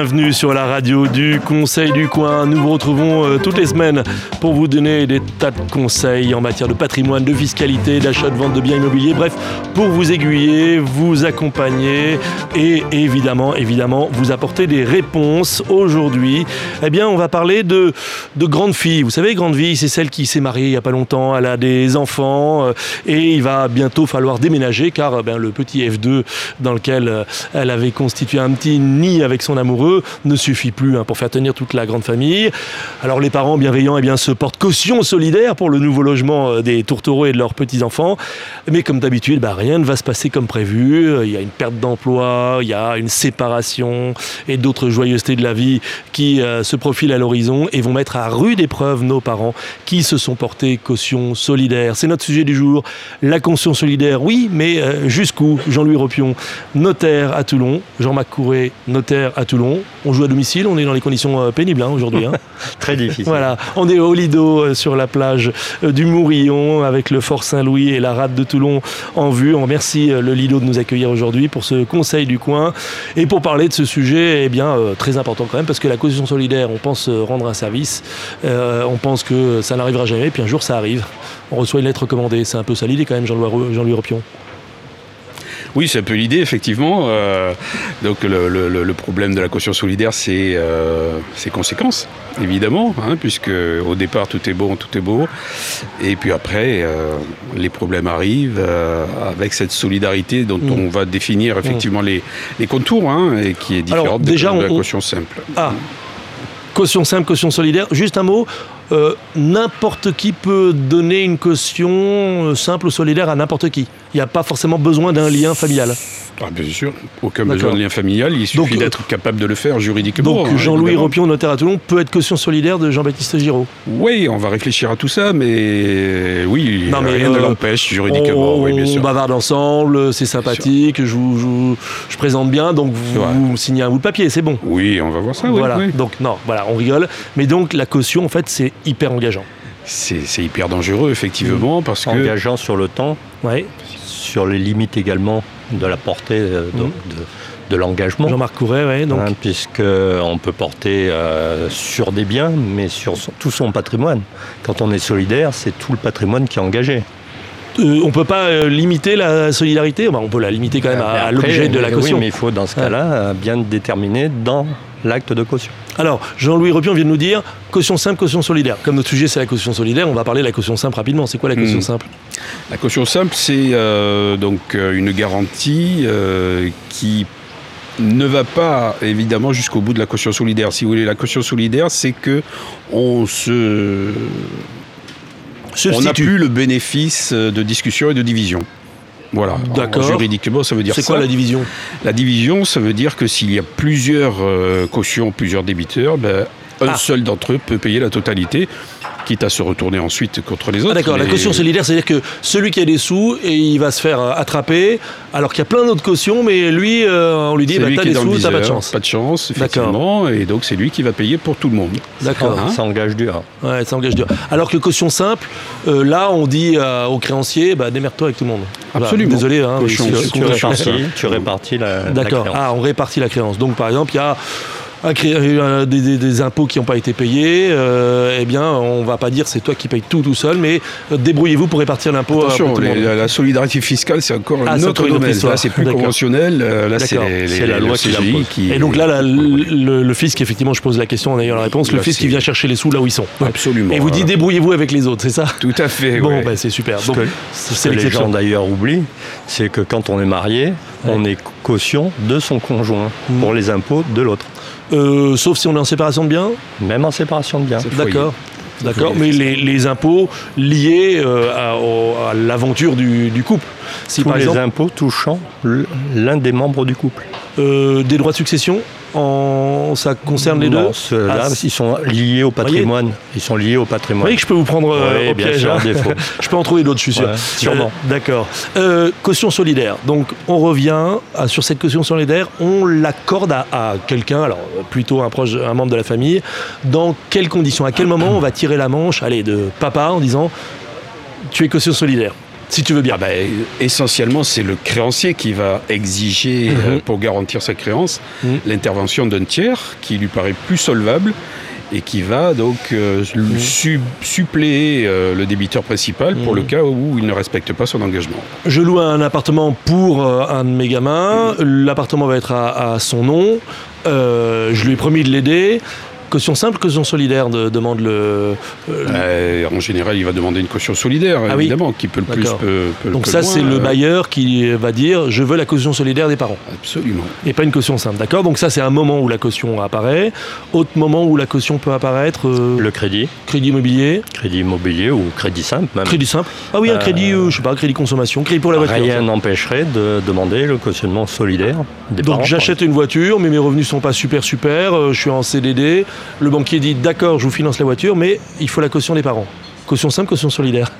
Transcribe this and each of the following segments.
Bienvenue sur la radio du Conseil du Coin. Nous vous retrouvons euh, toutes les semaines pour vous donner des tas de conseils en matière de patrimoine, de fiscalité, d'achat, de vente de biens immobiliers. Bref, pour vous aiguiller, vous accompagner et évidemment, évidemment, vous apporter des réponses. Aujourd'hui, eh bien, on va parler de, de grande fille. Vous savez, grande fille, c'est celle qui s'est mariée il n'y a pas longtemps. Elle a des enfants euh, et il va bientôt falloir déménager car eh bien, le petit F2 dans lequel euh, elle avait constitué un petit nid avec son amoureux ne suffit plus hein, pour faire tenir toute la grande famille. Alors les parents bienveillants eh bien, se portent caution solidaire pour le nouveau logement euh, des tourtereaux et de leurs petits-enfants. Mais comme d'habitude, bah, rien ne va se passer comme prévu. Il y a une perte d'emploi, il y a une séparation et d'autres joyeusetés de la vie qui euh, se profilent à l'horizon et vont mettre à rude épreuve nos parents qui se sont portés caution solidaire. C'est notre sujet du jour. La caution solidaire, oui, mais euh, jusqu'où Jean-Louis Ropion, notaire à Toulon. Jean-Marc Couré, notaire à Toulon. On joue à domicile, on est dans les conditions euh, pénibles hein, aujourd'hui. Hein. Très difficile. Voilà, on est au Lido euh, sur la plage euh, du Mourillon avec le Fort Saint-Louis et la rade de Toulon en vue. On remercie le Lido de nous accueillir aujourd'hui pour ce conseil du coin et pour parler de ce sujet eh bien, très important quand même parce que la caution solidaire, on pense rendre un service, on pense que ça n'arrivera jamais, puis un jour ça arrive. On reçoit une lettre commandée, c'est un peu ça l'idée quand même, Jean-Louis Jean Ropion. Oui, c'est un peu l'idée, effectivement. Euh, donc le, problème de la caution solidaire, c'est euh, ses conséquences, évidemment, hein, puisque au départ tout est bon, tout est beau, et puis après euh, les problèmes arrivent avec cette solidarité dont mm. on va définir mm. effectivement les, contours, hein, et qui est différente de, la caution simple. Ah, caution simple, caution solidaire. Juste un mot. n'importe qui peut donner une caution simple ou solidaire à n'importe qui il n'y a pas forcément besoin d'un lien familial. Ah, bien sûr, aucun besoin de lien familial, il suffit d'être capable de le faire juridiquement. Donc hein, Jean-Louis Ropion, notaire à Toulon, peut être caution solidaire de Jean-Baptiste Giraud Oui, on va réfléchir à tout ça, mais oui, non, mais rien ne euh, l'empêche juridiquement. On, oui, bien sûr. on bavarde ensemble, c'est sympathique, je, vous, je, présente bien, donc vous, signez un bout de papier, c'est bon. Oui, on va voir ça, voilà. Donc non, voilà, on rigole. Mais donc la caution, en fait, c'est hyper engageant. C'est hyper dangereux, effectivement, parce que... Engageant sur le temps. Sur les limites également de la portée euh, mhm. de, l'engagement. Jean-Marc Couret, oui. Donc. Hein, Puisqu'on peut porter euh, sur des biens, mais sur tout son patrimoine. Quand on est solidaire, c'est tout le patrimoine qui est engagé. Euh, on ne peut pas limiter la solidarité? On peut la limiter quand même à, l'objet de la caution. Oui, mais il faut dans ce cas-là bien déterminer dans l'acte de caution. Alors, Jean-Louis Repion vient de nous dire caution simple, caution solidaire. Comme notre sujet c'est la caution solidaire, on va parler de la caution simple rapidement. C'est quoi la caution hmm. simple? La caution simple, c'est euh, donc euh, une garantie euh, qui ne va pas évidemment jusqu'au bout de la caution solidaire. Si vous voulez, la caution solidaire, c'est que on se on n'a plus le bénéfice de discussion et de division. Voilà. D'accord. Juridiquement, ça veut dire C'est quoi la division? La division, ça veut dire que s'il y a plusieurs euh, cautions, plusieurs débiteurs, ben, un ah. seul d'entre eux peut payer la totalité quitte à se retourner ensuite contre les autres. Ah, d'accord, la caution solidaire, c'est-à-dire que celui qui a des sous, et il va se faire euh, attraper, alors qu'il y a plein d'autres cautions, mais lui, euh, on lui dit, bah, t'as des sous, t'as pas de chance. Pas de chance, effectivement, et donc c'est lui qui va payer pour tout le monde. D'accord. Hein ça engage dur. Ouais, ça engage dur. Alors que caution simple, euh, là, on dit au créancier, bah, démerde-toi avec tout le monde. Absolument. désolé, hein, tu, répartis, tu répartis la, D'accord. Ah, on répartit la créance. Donc, par exemple, il y a euh, des, des, impôts qui n'ont pas été payés, euh, eh bien, on va pas dire c'est toi qui payes tout tout seul, mais euh, débrouillez-vous pour répartir l'impôt. Attention, la, solidarité fiscale, c'est encore ah, un autre domaine. Là, c'est plus conventionnel. Là, c'est la loi qui, Et donc là, le, fisc, effectivement, je pose la question en ayant la réponse, le fisc qui vient chercher les sous là où ils sont. Absolument. Et vous dites débrouillez-vous avec les autres, c'est ça? Tout à fait. Bon, ben, c'est super. Donc, ce que les gens d'ailleurs oublient, c'est que quand on est marié, on est caution de son conjoint pour les impôts de l'autre. Euh, sauf si on est en séparation de biens Même en séparation de biens. D'accord. D'accord, mais les, impôts liés euh, à, l'aventure du, couple. Si Tous par les impôts touchant l'un des membres du couple. Euh, des droits de succession en... ça concerne les Non, deux ceux-là, Ah, ils sont liés au patrimoine. Ils sont liés au Vous patrimoine. voyez que je peux vous prendre euh, Oui, au bien piège. sûr, hein. défaut. je peux en trouver d'autres, je suis sûr. Ouais, sûrement. Euh, D'accord. Euh, caution solidaire. Donc, on revient à- sur cette caution solidaire. On l'accorde à, à quelqu'un, alors euh, plutôt un proche, un membre de la famille. Dans quelles conditions? À quel moment on va tirer la manche, allez, de papa en disant tu es caution solidaire, si tu veux bien. Ah bah, essentiellement, c'est le créancier qui va exiger, euh, Mhm. pour garantir sa créance, Mhm. l'intervention d'un tiers qui lui paraît plus solvable et qui va donc euh, Mhm. su- suppléer euh, le débiteur principal pour le cas où il ne respecte pas son engagement. Je loue un appartement pour euh, un de mes gamins. L'appartement va être à, à son nom. Euh, je lui ai promis de l'aider. Caution simple, caution solidaire, de- demande le. euh, Euh, en général, il va demander une caution solidaire, Ah oui. évidemment, qui peut le plus, peut, peut- Donc peut ça, c'est le euh, bailleur qui va dire je veux la caution solidaire des parents Absolument. et pas une caution simple, d'accord Donc ça, c'est un moment où la caution apparaît. Autre moment où la caution peut apparaître, euh, Le crédit, crédit immobilier, crédit immobilier ou crédit simple même. crédit simple. Ah oui, un crédit, euh, je sais pas, crédit consommation, crédit pour la voiture. Rien n'empêcherait de demander le cautionnement solidaire des Donc parents. j'achète une voiture, mais mes revenus sont pas super super, euh, je suis en CDD. Le banquier dit d'accord, je vous finance la voiture, mais il faut la caution des parents. Caution simple, caution solidaire.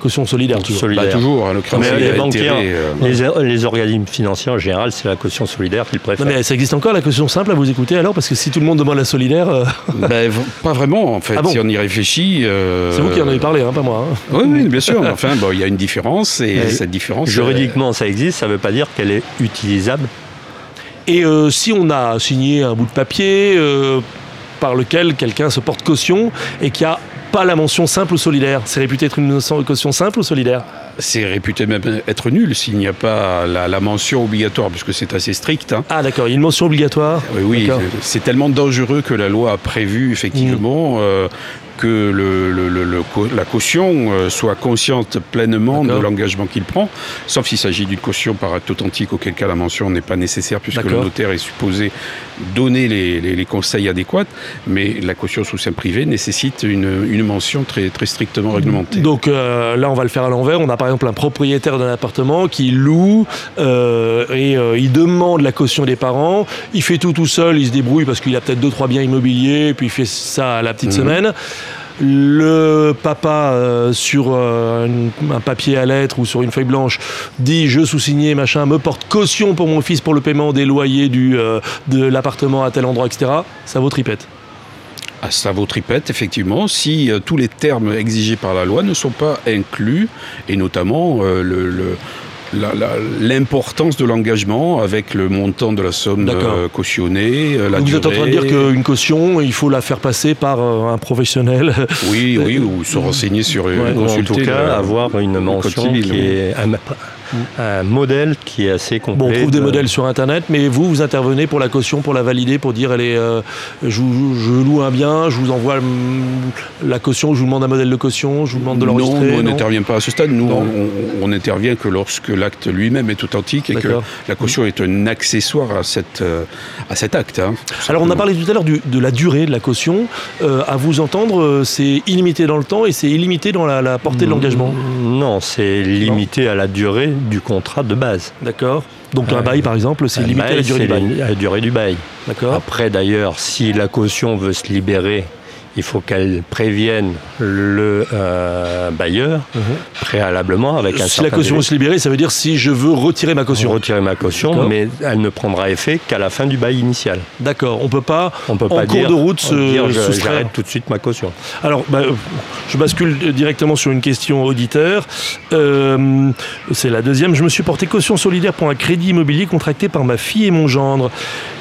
Caution solidaire toujours. Solidaire. Bah, toujours, hein, le Mais les banquiers, euh, Les, les organismes financiers en général, c'est la caution solidaire qu'ils préfèrent. Non mais ça existe encore la caution simple à vous écouter alors parce que si tout le monde demande la solidaire, euh, ben, pas vraiment, en fait, Ah bon si on y réfléchit. euh, c'est vous qui en avez parlé, hein, pas moi. hein. Oui, oui, bien sûr. mais enfin, bon, il y a une différence et Mais cette différence. euh, Juridiquement, ça existe, ça ne veut pas dire qu'elle est utilisable. Et euh, si on a signé un bout de papier euh, par lequel quelqu'un se porte caution et qu'il n'y a pas la mention simple ou solidaire, c'est réputé être une caution simple ou solidaire? C'est réputé même être nul s'il n'y a pas la, la mention obligatoire, puisque c'est assez strict. hein. Ah d'accord, il y a une mention obligatoire? Oui, oui, c'est tellement dangereux que la loi a prévu effectivement euh, que le, le- le- le co- la caution euh, soit consciente pleinement de l'engagement qu'il prend, sauf s'il s'agit d'une caution par acte authentique, auquel cas la mention n'est pas nécessaire puisque le notaire est supposé donner les, les- les conseils adéquats, mais la caution sous sein privé nécessite une, une mention très, très strictement réglementée. Donc euh, là, on va le faire à l'envers. On a par exemple un propriétaire d'un appartement qui loue euh, et euh, il demande la caution des parents. Il fait tout tout seul, il se débrouille parce qu'il a peut-être deux trois biens immobiliers, puis il fait ça à la petite Mhm. semaine. Le papa euh, sur euh, une- un papier à lettres ou sur une feuille blanche dit je sous-signé machin me porte caution pour mon fils pour le paiement des loyers du, euh, de l'appartement à tel endroit etc. Ça vaut tripette. Ah, ça vaut tripette, effectivement, si euh, tous les termes exigés par la loi ne sont pas inclus, et notamment euh, le- le- la- la- l'importance de l'engagement avec le montant de la somme euh, cautionnée, euh, la vous êtes en train de dire qu'une caution, il faut la faire passer par euh, un professionnel. Oui, oui, ou se renseigner sur Ouais, Ou en consulter tout cas, le- avoir une mention qui est un, modèle qui est assez complet. Bon, on trouve des de- modèles sur Internet, mais vous, vous intervenez pour la caution, pour la valider, pour dire, elle est, euh, je, loue un bien, je vous envoie hum, la caution, je vous demande un modèle de caution, je vous demande de Non, l'enregistrer. nous, on non n'intervient pas à ce stade. Nous, Non. on, on n'intervient que lorsque l'acte lui-même est authentique et que la caution est un accessoire à, cette, euh, à cet acte. hein, Alors on a parlé tout à l'heure de la durée de la caution. Euh, à vous entendre, euh, c'est illimité dans le temps et c'est illimité dans la, la portée de l'engagement. Non, c'est limité à la durée du contrat de base. D'accord Donc un Ouais. bail par exemple, c'est limité à la durée du bail. la- la durée du bail. D'accord Après, d'ailleurs, si la caution veut se libérer, il faut qu'elle prévienne le euh, bailleur Mhm. préalablement avec un Si la caution délai. se libérer, ça veut dire si je veux retirer ma caution. retirer ma caution, mais elle ne prendra effet qu'à la fin du bail initial. D'accord, on peut pas On peut En pas cours dire, de route, se j'arrête tout de suite ma caution. Alors, bah, je bascule directement sur une question auditeur. Euh, c'est la deuxième. Je me suis porté caution solidaire pour un crédit immobilier contracté par ma fille et mon gendre.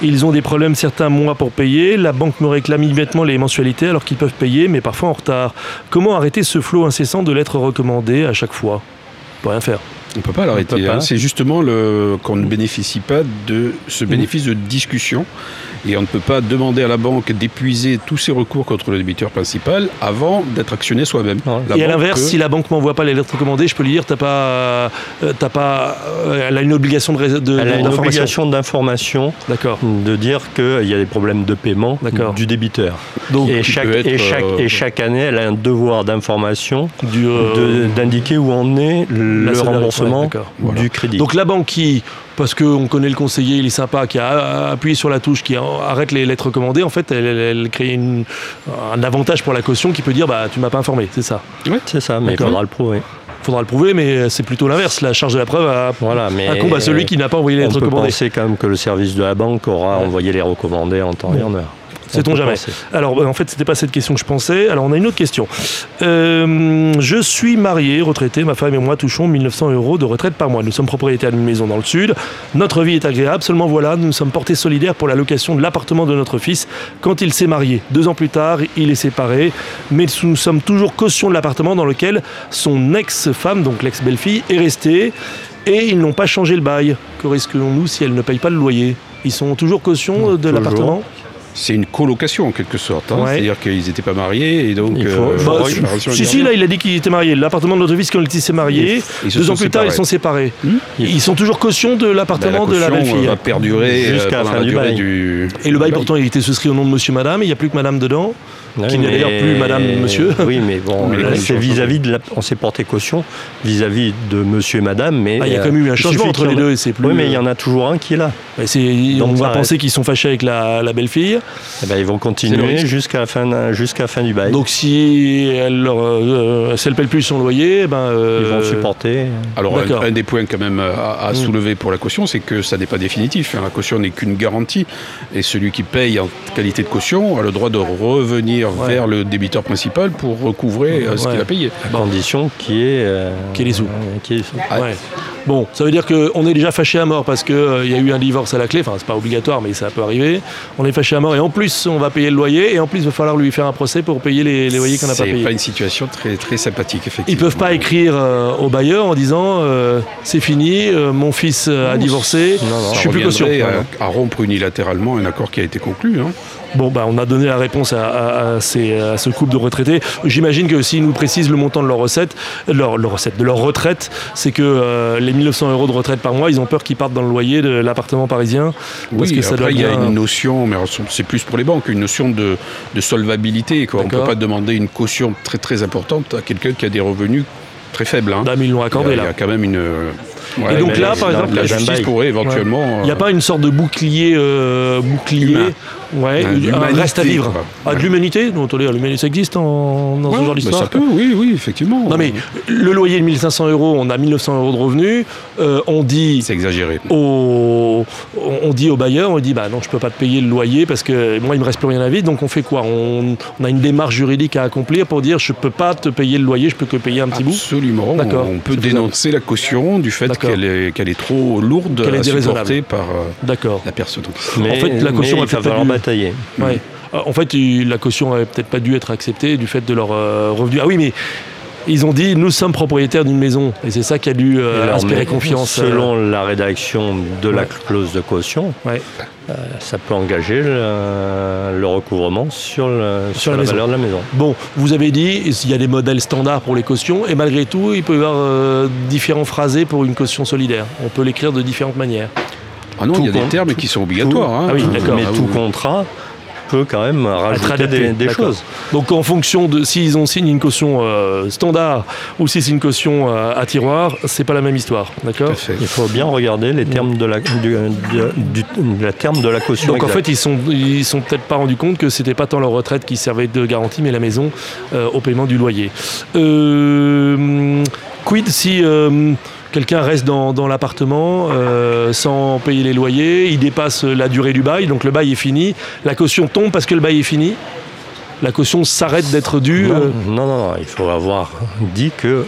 Ils ont des problèmes certains mois pour payer. La banque me réclame immédiatement les mensualités alors qu'ils peuvent payer, mais parfois en retard. Comment arrêter ce flot incessant de lettres recommandées à chaque fois? Peut rien faire. On ne peut pas l'arrêter. hein. C'est justement le, qu'on ne bénéficie pas de ce bénéfice de discussion. Et on ne peut pas demander à la banque d'épuiser tous ses recours contre le débiteur principal avant d'être actionné soi-même. Et à l'inverse, peut- si la banque m'envoie pas les lettres recommandées, je peux lui dire t'as pas, euh, t'as pas, euh, elle a une obligation de, Elle a une d'information. obligation d'information D'accord. de dire qu'il y a des problèmes de paiement D'accord. du débiteur. Donc Et chaque, être, et, chaque, euh, et chaque année, elle a un devoir d'information euh, d'indiquer où en est le solidarité. Remboursement Ouais, d'accord. Voilà. du crédit. Donc la banque qui, parce qu'on connaît le conseiller, il est sympa, qui a appuyé sur la touche, qui arrête les lettres recommandées, en fait, elle, crée une- un avantage pour la caution qui peut dire bah tu m'as pas informé, c'est ça. c'est ça, mais il faudra le prouver. Faudra le prouver, mais c'est plutôt l'inverse. La charge de la preuve a- Voilà, mais incombe à celui qui n'a pas envoyé les on lettres peut penser quand même que le service de la banque aura Ouais. envoyé les recommandés en temps et en heure. Sait-on jamais. penser. Alors, euh, en fait, c'était pas cette question que je pensais. Alors, on a une autre question. Euh, je suis marié, retraité. Ma femme et moi touchons 1900 euros de retraite par mois. Nous sommes propriétaires d'une maison dans le sud. Notre vie est agréable. Seulement, voilà, nous nous sommes portés solidaires pour la location de l'appartement de notre fils quand il s'est marié. Deux ans plus tard, il est séparé. Mais nous sommes toujours caution de l'appartement dans lequel son ex-femme, donc l'ex-belle-fille, est restée. Et ils n'ont pas changé le bail. Que risquons-nous si elle ne paye pas le loyer? Ils sont toujours caution de l'appartement? C'est une colocation en quelque sorte. hein. Ouais. C'est-à-dire qu'ils n'étaient pas mariés et donc. Il faut- euh, Bah, si, si, là, il a dit qu'il était marié. L'appartement de notre fils, quand il s'est marié, Ils deux ans plus tard, ils sont séparés. Hmm Ils sont toujours caution de Bah, l'appartement de la belle-fille. euh, va perdurer euh, Jusqu'à la fin la du bail. du. Et le bail, pourtant, il était souscrit au nom de monsieur, madame, et il n'y a plus que madame dedans. Qui n'est d'ailleurs plus madame, monsieur. Oui, mais bon, c'est vis-à-vis de la... On s'est porté caution vis-à-vis de monsieur et madame, mais... Ah, il y a quand même eu un changement entre les deux, et c'est plus. Oui, mais il y en a toujours un qui est là. Donc, on va penser qu'ils sont fâchés avec la, la belle-fille. Eh ben, ils vont continuer jusqu'à la, fin, jusqu'à fin du bail. Donc, si elle leur, euh, si elle paye plus son loyer, eh ben. euh, Ils vont supporter. Alors, un, un des points quand même à, à Mm. soulever pour la caution, c'est que ça n'est pas définitif. hein. La caution n'est qu'une garantie. Et celui qui paye en qualité de caution a le droit de revenir Ouais. vers le débiteur principal pour recouvrer euh, ce Ouais. qu'il a payé. À condition qu'il y ait... euh, Qu'il y ait les sous. euh, les. Ah, Ouais. Bon, ça veut dire qu'on est déjà fâché à mort parce qu'il y a eu un divorce à la clé. Enfin, c'est pas obligatoire, mais ça peut arriver. On est fâché à mort et en plus, on va payer le loyer et en plus, il va falloir lui faire un procès pour payer les, les loyers qu'on n'a pas C'est payés. pas une situation très, très sympathique, effectivement. Ils peuvent pas écrire euh, au bailleur en disant euh, c'est fini, euh, mon fils euh, a divorcé, non, non, je suis plus caution. à, à rompre unilatéralement un accord qui a été conclu. hein. Bon, bah, on a donné la réponse à, à- à ces- à ce couple de retraités. J'imagine que s'ils nous précisent le montant de leur recette, leur, leur recette, de leur retraite, c'est que euh, les 1900 euros de retraite par mois, ils ont peur qu'ils partent dans le loyer de l'appartement parisien. Parce Oui, que ça doit après, il y a bien- une notion, mais c'est plus pour les banques, une notion de, de solvabilité. quoi. On ne peut pas demander une caution très très importante à quelqu'un qui a des revenus très faibles. hein. Dame, ils l'ont Il y, accordé a, il y a quand même une. Et donc là, par exemple, la justice pourrait éventuellement. Il n'y a euh, pas une sorte de bouclier, euh, bouclier, Humain. Ouais, un reste à vivre. Ah, de l'humanité Non, attendez, l'humanité, ça existe en- dans ce genre d'histoire ça peut, oui, oui, effectivement. Non mais le loyer de 1500 euros, on a 1900 euros de revenus, euh, on dit C'est exagéré. au, on on dit au bailleur, on dit bah non je peux pas te payer le loyer parce que moi il me reste plus rien à vivre, donc on fait quoi? On, on a une démarche juridique à accomplir pour dire je peux pas te payer le loyer, je peux que payer un petit bout? Absolument. D'accord. On peut dénoncer la caution du fait qu'elle est, qu'elle est trop lourde Qu'elle est à supporter par euh, D'accord. la personne. Mais, En fait, la caution va pas Ouais. Euh, En fait, la caution avait peut-être pas dû être acceptée du fait de leur euh, revenu. Ah oui, mais ils ont dit nous sommes propriétaires d'une maison et c'est ça qui a dû euh, alors, inspirer confiance. euh, Selon la rédaction de la Ouais. clause de caution, ouais. ça peut engager le, le recouvrement sur, le- sur la la, valeur de la maison. Bon, vous avez dit il y a des modèles standards pour les cautions et malgré tout, il peut y avoir différents phrasés pour une caution solidaire. On peut l'écrire de différentes manières. Ah non, il y a des termes qui sont obligatoires. hein. Ah oui, d'accord. Mais Ah tout oui, contrat peut quand même rajouter adapté, des, choses. Donc en fonction de s'ils ont signé une caution euh, standard ou si c'est une caution euh, à tiroir, c'est pas la même histoire, d'accord? Il faut bien regarder les termes de la, du, de- du- la terme de la caution. Donc en fait, ils sont ils sont peut-être pas rendus compte que c'était pas tant leur retraite qui servait de garantie, mais la maison euh, au paiement du loyer. Euh, quid si euh, quelqu'un reste dans, dans l'appartement euh, sans payer les loyers, il dépasse la durée du bail, donc le bail est fini, la caution tombe parce que le bail est fini. La caution s'arrête d'être due. non, euh, non, non, non, il faut avoir dit que,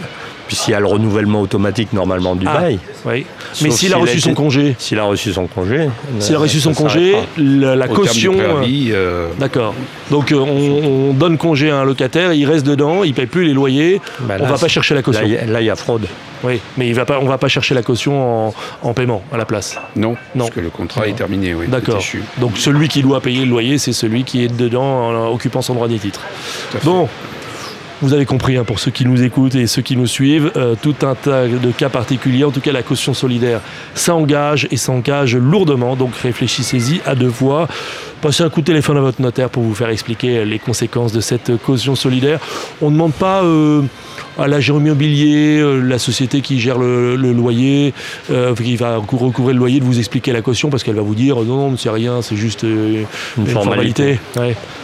puisqu'il y a le renouvellement automatique normalement du Ah. bail, oui. Mais s'il a s'il a reçu son congé, s'il a reçu son congé, s'il a reçu son congé, la, la Au caution. euh, euh, D'accord. Donc euh, on, on donne congé à un locataire, il reste dedans, il paye plus les loyers, Bah, on là, va pas chercher la caution. là, il y a fraude. Oui, mais il va pas, on va pas chercher la caution en, en paiement à la place. non, Non. parce que le contrat Non. est terminé. Oui, D'accord. Donc celui qui doit payer le loyer, c'est celui qui est dedans en occupant son droit des titres. Tout à fait. Bon. Vous avez compris, hein, pour ceux qui nous écoutent et ceux qui nous suivent, euh, tout un tas de cas particuliers. En tout cas, la caution solidaire, ça engage et ça engage lourdement. Donc réfléchissez-y à deux fois. Passez un coup de téléphone à votre notaire pour vous faire expliquer les conséquences de cette caution solidaire. On ne demande pas euh, à l'agent immobilier, euh, la société qui gère le, loyer, euh, qui va recouvrir le loyer, de vous expliquer la caution parce qu'elle va vous dire non, non, c'est rien, c'est juste une, formalité.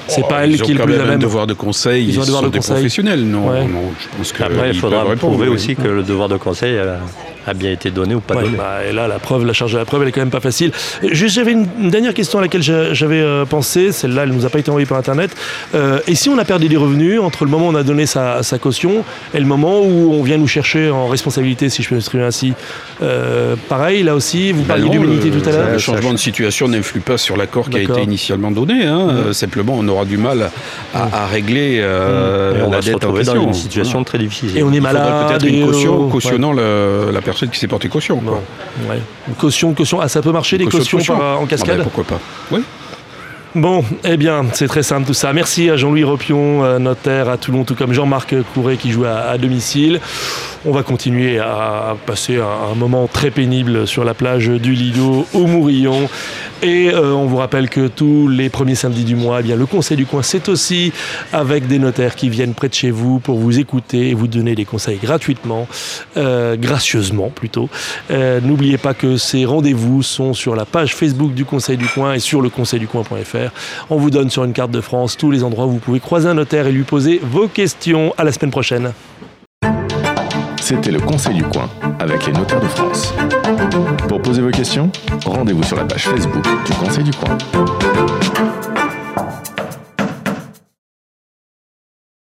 C'est pas elle qui est le plus à même. devoir de conseil, ils, ont un devoir de des conseil. professionnels. Non, non, je pense que Après, il faudra prouver aussi que le devoir de conseil a bien été donné ou pas donné. Bah, et là, la preuve, la charge de la preuve, elle est quand même pas facile. Juste, j'avais une, dernière question à laquelle j'avais euh, pensé. Celle-là, elle nous a pas été envoyée par Internet. Euh, et si on a perdu des revenus entre le moment où on a donné sa, caution et le moment où on vient nous chercher en responsabilité, si je peux m'exprimer ainsi, euh, pareil, là aussi, vous bah parliez d'humanité tout à l'heure. Le changement de situation n'influe pas sur l'accord qui a été initialement donné. Hein. Simplement, on aura du mal à, régler on va se retrouver dans une situation très difficile. Et on est malade. Peut-être une caution cautionnant la personne qui s'est porté caution. Caution, caution. Ah, ça peut marcher, des cautions en cascade ah ben, Pourquoi pas Oui. Bon, eh bien, c'est très simple tout ça. Merci à Jean-Louis Ropion, notaire à Toulon, tout comme Jean-Marc Couret qui joue à, domicile. On va continuer à passer un, moment très pénible sur la plage du Lido au Mourillon. Et euh, on vous rappelle que tous les premiers samedis du mois, eh bien, le Conseil du coin, c'est aussi avec des notaires qui viennent près de chez vous pour vous écouter et vous donner des conseils gratuitement, euh, gracieusement plutôt. N'oubliez pas que ces rendez-vous sont sur la page Facebook du Conseil du coin et sur le conseilducoin.fr. On vous donne sur une carte de France tous les endroits où vous pouvez croiser un notaire et lui poser vos questions. À la semaine prochaine. C'était le Conseil du coin avec les notaires de France. Poser vos questions, rendez-vous sur la page Facebook du Conseil du coin.